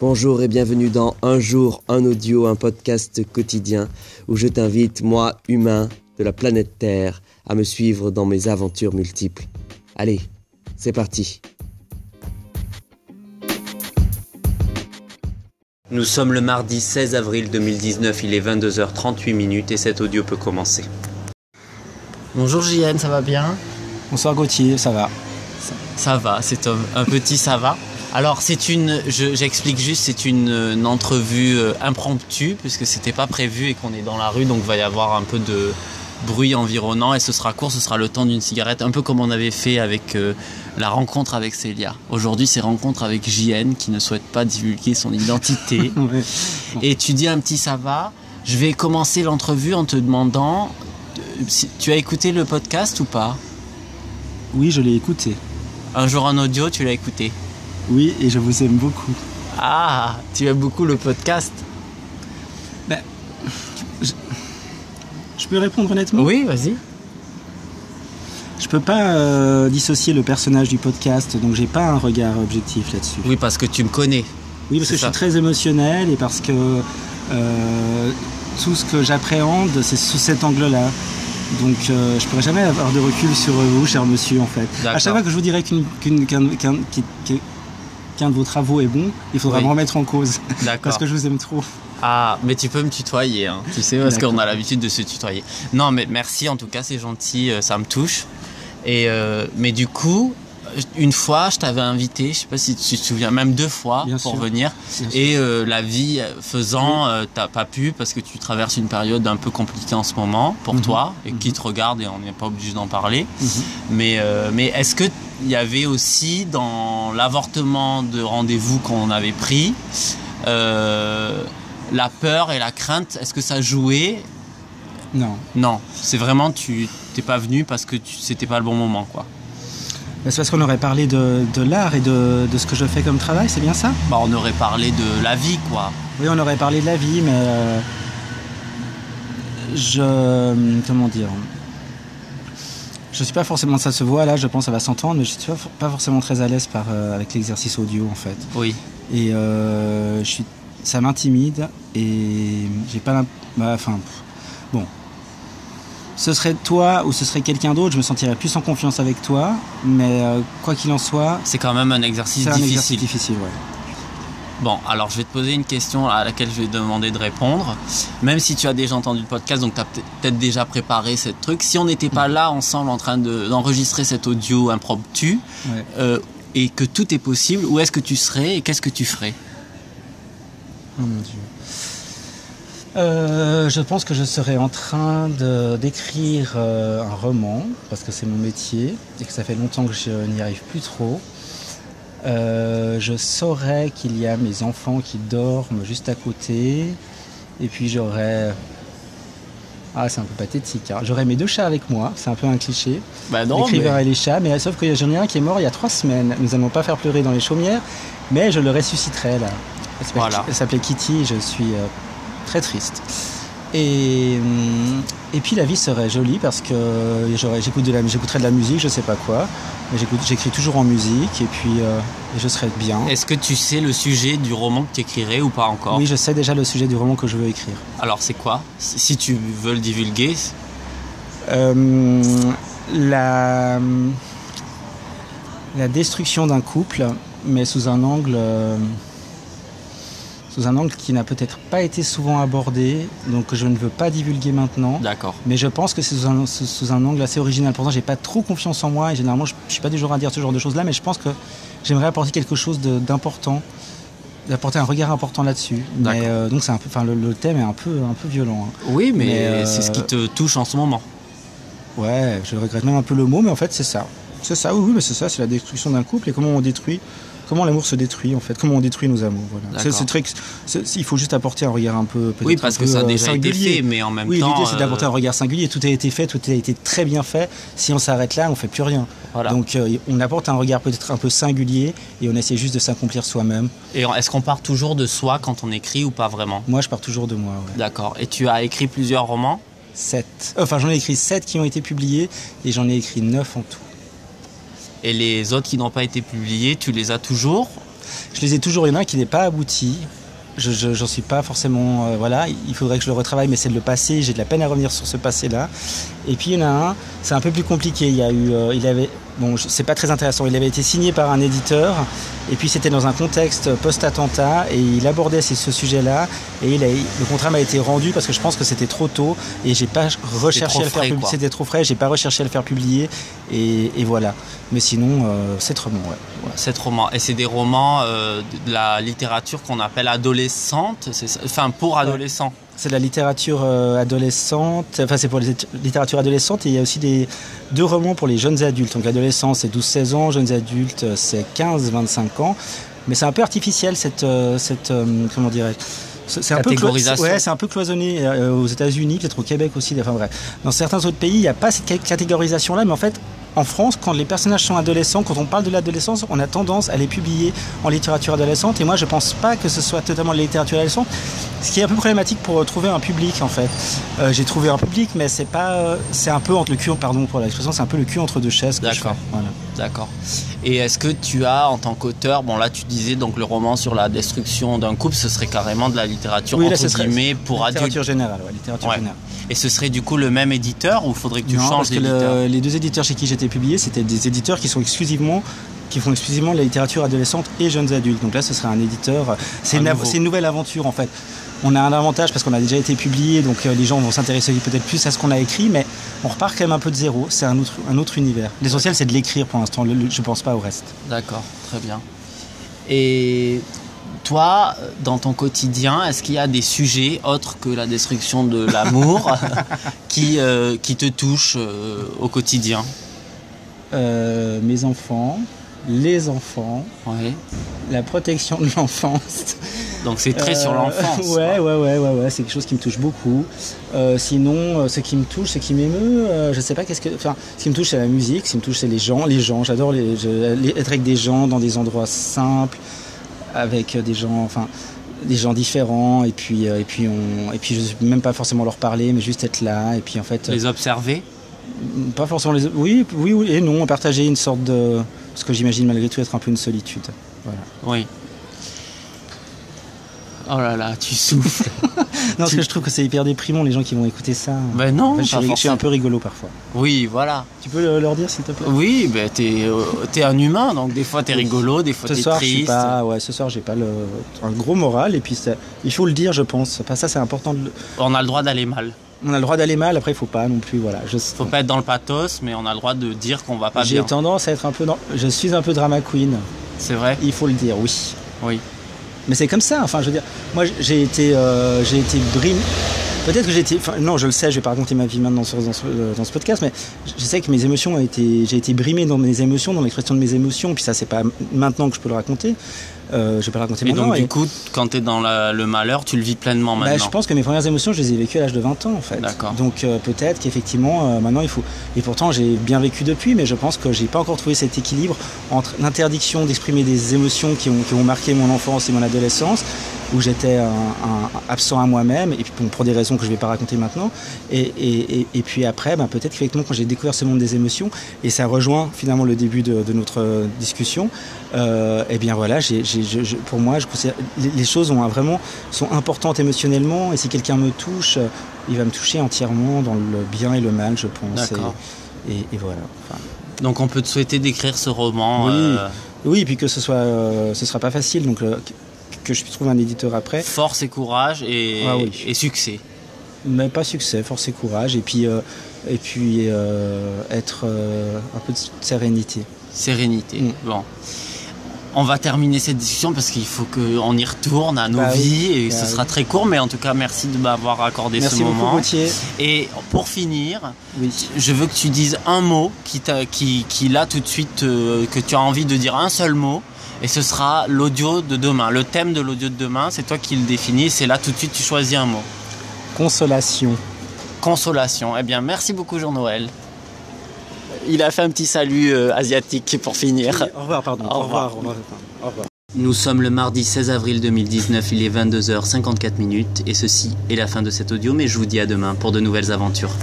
Bonjour et bienvenue dans Un jour, un audio, un podcast quotidien où je t'invite, moi, humain de la planète Terre, à me suivre dans mes aventures multiples. Allez, c'est parti. Nous sommes le mardi 16 avril 2019, il est 22h38 minutes et cet audio peut commencer. Bonjour JN, ça va bien? Bonsoir Gauthier, ça va? Ça, va, c'est un, un petit ça va? Alors c'est une, je- j'explique juste, c'est une, une entrevue euh, impromptue puisque c'était pas prévu et qu'on est dans la rue, donc il va y avoir un peu de bruit environnant et ce sera court, ce sera le temps d'une cigarette, un peu comme on avait fait avec euh, la rencontre avec Célia. Aujourd'hui c'est rencontre avec JN qui ne souhaite pas divulguer son identité. Ouais. Et tu dis un petit ça va. Je vais commencer l'entrevue en te demandant, euh, tu as écouté le podcast ou pas? Oui, je l'ai écouté. Un jour en audio, tu l'as écouté. Oui, et je vous aime beaucoup. Ah, tu aimes beaucoup le podcast Je peux répondre honnêtement? Oui, vas-y. Je peux pas euh, dissocier le personnage du podcast, donc j'ai pas un regard objectif là-dessus. Oui, parce que tu me connais. Oui, parce que je suis très émotionnel et parce que euh, tout ce que j'appréhende, c'est sous cet angle-là. Donc euh, je pourrais jamais avoir de recul sur vous, cher monsieur, en fait. À chaque fois que je vous dirais qu'une- qu'une- qu'un qu'un- qu'un- qu'un- de vos travaux est bon, il faudra Oui. me remettre en cause. D'accord. Parce que je vous aime trop. Ah, mais tu peux me tutoyer, hein, tu sais, parce qu'on a l'habitude de se tutoyer. Non, mais merci, en tout cas, c'est gentil, euh, ça me touche. Et euh, mais du coup, une fois, je t'avais invité, je sais pas si tu te souviens, même deux fois Bien pour sûr. venir. Bien. Et euh, la vie faisant, euh, t'as pas pu parce que tu traverses une période un peu compliquée en ce moment pour Mhm. toi et qui Mhm. te regarde et on n'est pas obligé d'en parler. Mhm. Mais, euh, mais est-ce qu'il y avait aussi dans l'avortement de rendez-vous qu'on avait pris euh, la peur et la crainte Est-ce que ça jouait? Non. Non, c'est vraiment tu t'es pas venu parce que c'était pas le bon moment quoi. C'est parce qu'on aurait parlé de, de l'art et de, de ce que je fais comme travail, c'est bien ça? Bah on aurait parlé de la vie quoi. Oui, on aurait parlé de la vie, mais euh, je comment dire? Je suis pas forcément ça se voit là, je pense que ça va s'entendre, mais je suis pas, for- pas forcément très à l'aise par euh, avec l'exercice audio en fait. Oui. Et euh, je suis, ça m'intimide et j'ai pas, bah, enfin, bon. Ce serait toi ou ce serait quelqu'un d'autre, je me sentirais plus en confiance avec toi, mais euh, quoi qu'il en soit, C'est quand même un exercice c'est un difficile. exercice difficile, ouais. Bon, alors je vais te poser une question à laquelle je vais demander de répondre. Même si tu as déjà entendu le podcast, donc tu as peut-être déjà préparé ce truc. Si on n'était pas là ensemble en train de- d'enregistrer cet audio impromptu Ouais. euh, et que tout est possible, où est-ce que tu serais et qu'est-ce que tu ferais? Oh mon dieu. Euh, je pense que je serais en train d'écrire euh, un roman, parce que c'est mon métier, et que ça fait longtemps que je n'y arrive plus trop. Euh, je saurais qu'il y a mes enfants qui dorment juste à côté, et puis j'aurais... Ah, c'est un peu pathétique. hein. J'aurais mes deux chats avec moi, c'est un peu un cliché. Bah L'écrivain et les chats, mais sauf que j'en ai un qui est mort il y a trois semaines. Nous allons pas faire pleurer dans les chaumières, mais je le ressusciterai là. Elle s'appelle- Voilà. Elle s'appelait Kitty, je suis très triste. Et, hum, et puis la vie serait jolie parce que j'écouterais de la musique, je sais pas quoi, mais j'écris toujours en musique et puis euh, et je serais bien. Est-ce que tu sais le sujet du roman que tu écrirais ou pas encore? Oui, je sais déjà le sujet du roman que je veux écrire. Alors c'est quoi? Si si tu veux le divulguer, Euh, la, la destruction d'un couple, mais sous un angle, euh, sous un angle qui n'a peut-être pas été souvent abordé, donc je ne veux pas divulguer maintenant. d'accord. Mais je pense que c'est sous un, sous- sous un angle assez original. Pourtant, j'ai pas trop confiance en moi et généralement, je, je suis pas du genre à dire ce genre de choses-là, mais je pense que j'aimerais apporter quelque chose d'important, d'apporter un regard important là-dessus. Mais D'accord. euh, donc, c'est un peu, enfin, le, le thème est un peu, un peu violent. hein. Oui, mais, Mais, euh, c'est ce qui te touche en ce moment. Ouais, je regrette même un peu le mot, mais en fait, c'est ça. C'est ça, oui, oui, mais c'est ça, c'est la destruction d'un couple et comment on détruit, comment l'amour se détruit, en fait, comment on détruit nos amours. Voilà. C'est, très, il faut juste apporter un regard un peu. Oui, parce que peu, ça a euh, déjà été singulier. fait, mais en même Oui, temps. l'idée, c'est euh, d'apporter un regard singulier. Tout a été fait, tout a été très bien fait. Si on s'arrête là, on fait plus rien. Voilà. Donc, euh, on apporte un regard peut-être un peu singulier et on essaie juste de s'accomplir soi-même. Et est-ce qu'on part toujours de soi quand on écrit ou pas vraiment? Moi, je pars toujours de moi. Ouais. D'accord. Et tu as écrit plusieurs romans? Sept. Enfin, j'en ai écrit sept qui ont été publiés et j'en ai écrit neuf en tout. Et les autres qui n'ont pas été publiés, tu les as toujours Je les ai toujours, il y en a un qui n'est pas abouti. Je j'en suis pas forcément. euh, voilà, il faudrait que je le retravaille, mais c'est le passé. J'ai de la peine à revenir sur ce passé-là. Et puis il y en a un, c'est un peu plus compliqué. Il y a eu, euh, il avait, bon, c'est pas très intéressant. Il avait été signé par un éditeur, et puis c'était dans un contexte post-attentat, et il abordait ce sujet-là. Et il a, le contrat m'a été rendu parce que je pense que c'était trop tôt, et j'ai pas recherché à le faire publier. C'était trop frais. J'ai pas recherché à le faire publier, et, et voilà. Mais sinon, euh, c'est trop bon. Ouais. Cet roman. Et c'est des romans euh, de la littérature qu'on appelle adolescente, enfin pour adolescents. C'est de la littérature euh, adolescente, enfin c'est pour les littératures adolescentes et il y a aussi des deux romans pour les jeunes adultes. Donc adolescents c'est 12-16 ans, jeunes adultes euh, c'est 15-25 ans. Mais c'est un peu artificiel cette, euh, cette comment dirais c'est un peu ouais, c'est un peu cloisonné aux États-Unis, peut-être au Québec aussi. Enfin bref, dans certains autres pays, il n'y a pas cette ca- catégorisation-là, mais en fait, en France, quand les personnages sont adolescents, quand on parle de l'adolescence, on a tendance à les publier en littérature adolescente. Et moi, je pense pas que ce soit totalement de la littérature adolescente, ce qui est un peu problématique pour trouver un public en fait. Euh, J'ai trouvé un public, mais c'est pas, euh, c'est un peu entre le cul, pardon pour l'expression, c'est un peu le cul entre deux chaises. D'accord. Voilà. D'accord. Et est-ce que tu as, en tant qu'auteur, bon là tu disais donc le roman sur la destruction d'un couple, ce serait carrément de la littérature Oui, là, entre guillemets pour littérature adultes. générale, ouais, littérature Ouais. générale. Et ce serait du coup le même éditeur ou faudrait que tu Non, changes que le- d'éditeur? les deux éditeurs chez qui j'étais publié, c'était des éditeurs qui sont exclusivement qui font exclusivement de la littérature adolescente et jeunes adultes. Donc là, ce serait un éditeur. C'est Un une, une nouvelle aventure en fait. On a un avantage parce qu'on a déjà été publié, donc euh, les gens vont s'intéresser peut-être plus à ce qu'on a écrit, mais on repart quand même un peu de zéro. C'est un autre, un autre univers. L'essentiel, c'est de l'écrire pour l'instant. Je pense pas au reste. D'accord, très bien. Et toi, dans ton quotidien, est-ce qu'il y a des sujets autres que la destruction de l'amour qui, euh, qui te touchent euh, au quotidien? Euh, mes enfants, les enfants, la protection de l'enfance. Donc c'est très sur Euh, l'enfance. Ouais, ouais, ouais, ouais, ouais, c'est quelque chose qui me touche beaucoup. Euh, sinon, ce qui me touche, ce qui m'émeut, euh, je sais pas qu'est-ce que. Enfin, ce qui me touche, c'est la musique. Ce qui me touche, c'est les gens. Les gens, j'adore les, je- les- être avec des gens dans des endroits simples, avec des gens, enfin, des gens différents. Et puis, et puis, on, et puis, je même pas forcément leur parler, mais juste être là. Et puis, en fait, Les observer pas forcément les. Oui, oui, oui et non. Partager une sorte de. Ce que j'imagine malgré tout être un peu une solitude. Voilà. Oui. Oh là là, tu souffles. Non, parce que je trouve que c'est hyper déprimant les gens qui vont écouter ça. ben non, Enfin, je, suis, je un peu rigolo parfois. Oui, voilà. Tu peux le- leur dire s'il te plaît? Oui, ben t'es euh, t'es un humain, donc des fois t'es rigolo, des fois Ce t'es soir, je suis triste. pas, ouais, ce soir, j'ai pas le, un gros moral et puis ça- il faut le dire, je pense. Enfin, ça, c'est important. De, le- On a le droit d'aller mal. On a le droit d'aller mal. Après, il faut pas non plus. Voilà. Je, Faut pas être dans le pathos, mais on a le droit de dire qu'on va pas j'ai bien. tendance à être un peu. Dans, je suis un peu drama queen. C'est vrai Il faut le dire, oui. Oui. Mais c'est comme ça. Enfin, je veux dire, moi, j'ai été, euh, j'ai été. Peut-être que j'ai été. Enfin, non, je le sais. Je vais pas raconter ma vie maintenant sur- dans ce, euh, dans ce podcast, mais je sais que mes émotions ont été. J'ai été brimé dans mes émotions, dans l'expression de mes émotions. Puis ça, c'est pas maintenant que je peux le raconter. Euh, je vais pas le raconter Et maintenant. donc et- du coup, quand t'es dans la- le malheur, tu le vis pleinement Bah, maintenant. je pense que mes premières émotions, je les ai vécues à l'âge de 20 ans en fait. D'accord. Donc euh, peut-être qu'effectivement, euh, maintenant il faut. Et pourtant, j'ai bien vécu depuis, mais je pense que j'ai pas encore trouvé cet équilibre entre l'interdiction d'exprimer des émotions qui ont, qui ont marqué mon enfance et mon adolescence, où j'étais absent à moi-même, et puis bon, pour des raisons que je vais pas raconter maintenant. Et, et, et, et puis après, bah, peut-être qu'effectivement, quand j'ai découvert ce monde des émotions, et ça rejoint finalement le début de, de notre discussion, euh, eh bien voilà, je- je- pour moi, je les, les choses ont vraiment sont importantes émotionnellement, et si quelqu'un me touche, euh, il va me toucher entièrement dans le bien et le mal, je pense. D'accord. Et, voilà. Enfin, Donc on peut te souhaiter d'écrire ce roman. Oui. euh, oui, et puis que ce soit, euh, ce sera pas facile, donc que- je puisse trouver un éditeur après. force et courage et, Ah oui. et succès. Mais pas succès, force et courage, et puis, euh, et puis euh, être euh, un peu de sérénité. Sérénité. Mm. Bon. On va terminer cette discussion parce qu'il faut qu'on y retourne à nos Bah oui. vies et Bah ce oui. sera très court, mais en tout cas, merci de m'avoir accordé Merci ce beaucoup, moment. Gauthier. Et pour finir, Oui. je veux que tu dises un mot qui, qui, qui là tout de suite, que tu as envie de dire un seul mot. Et ce sera l'audio de demain. Le thème de l'audio de demain, c'est toi qui le définis. C'est là tout de suite, tu choisis un mot. Consolation. Consolation. Eh bien, merci beaucoup, Jean-Noël. Il a fait un petit salut euh, asiatique pour finir. Au revoir, pardon. Au revoir. Au revoir. Au revoir. Nous sommes le mardi 16 avril 2019, il est 22h54 minutes et ceci est la fin de cet audio, mais je vous dis à demain pour de nouvelles aventures.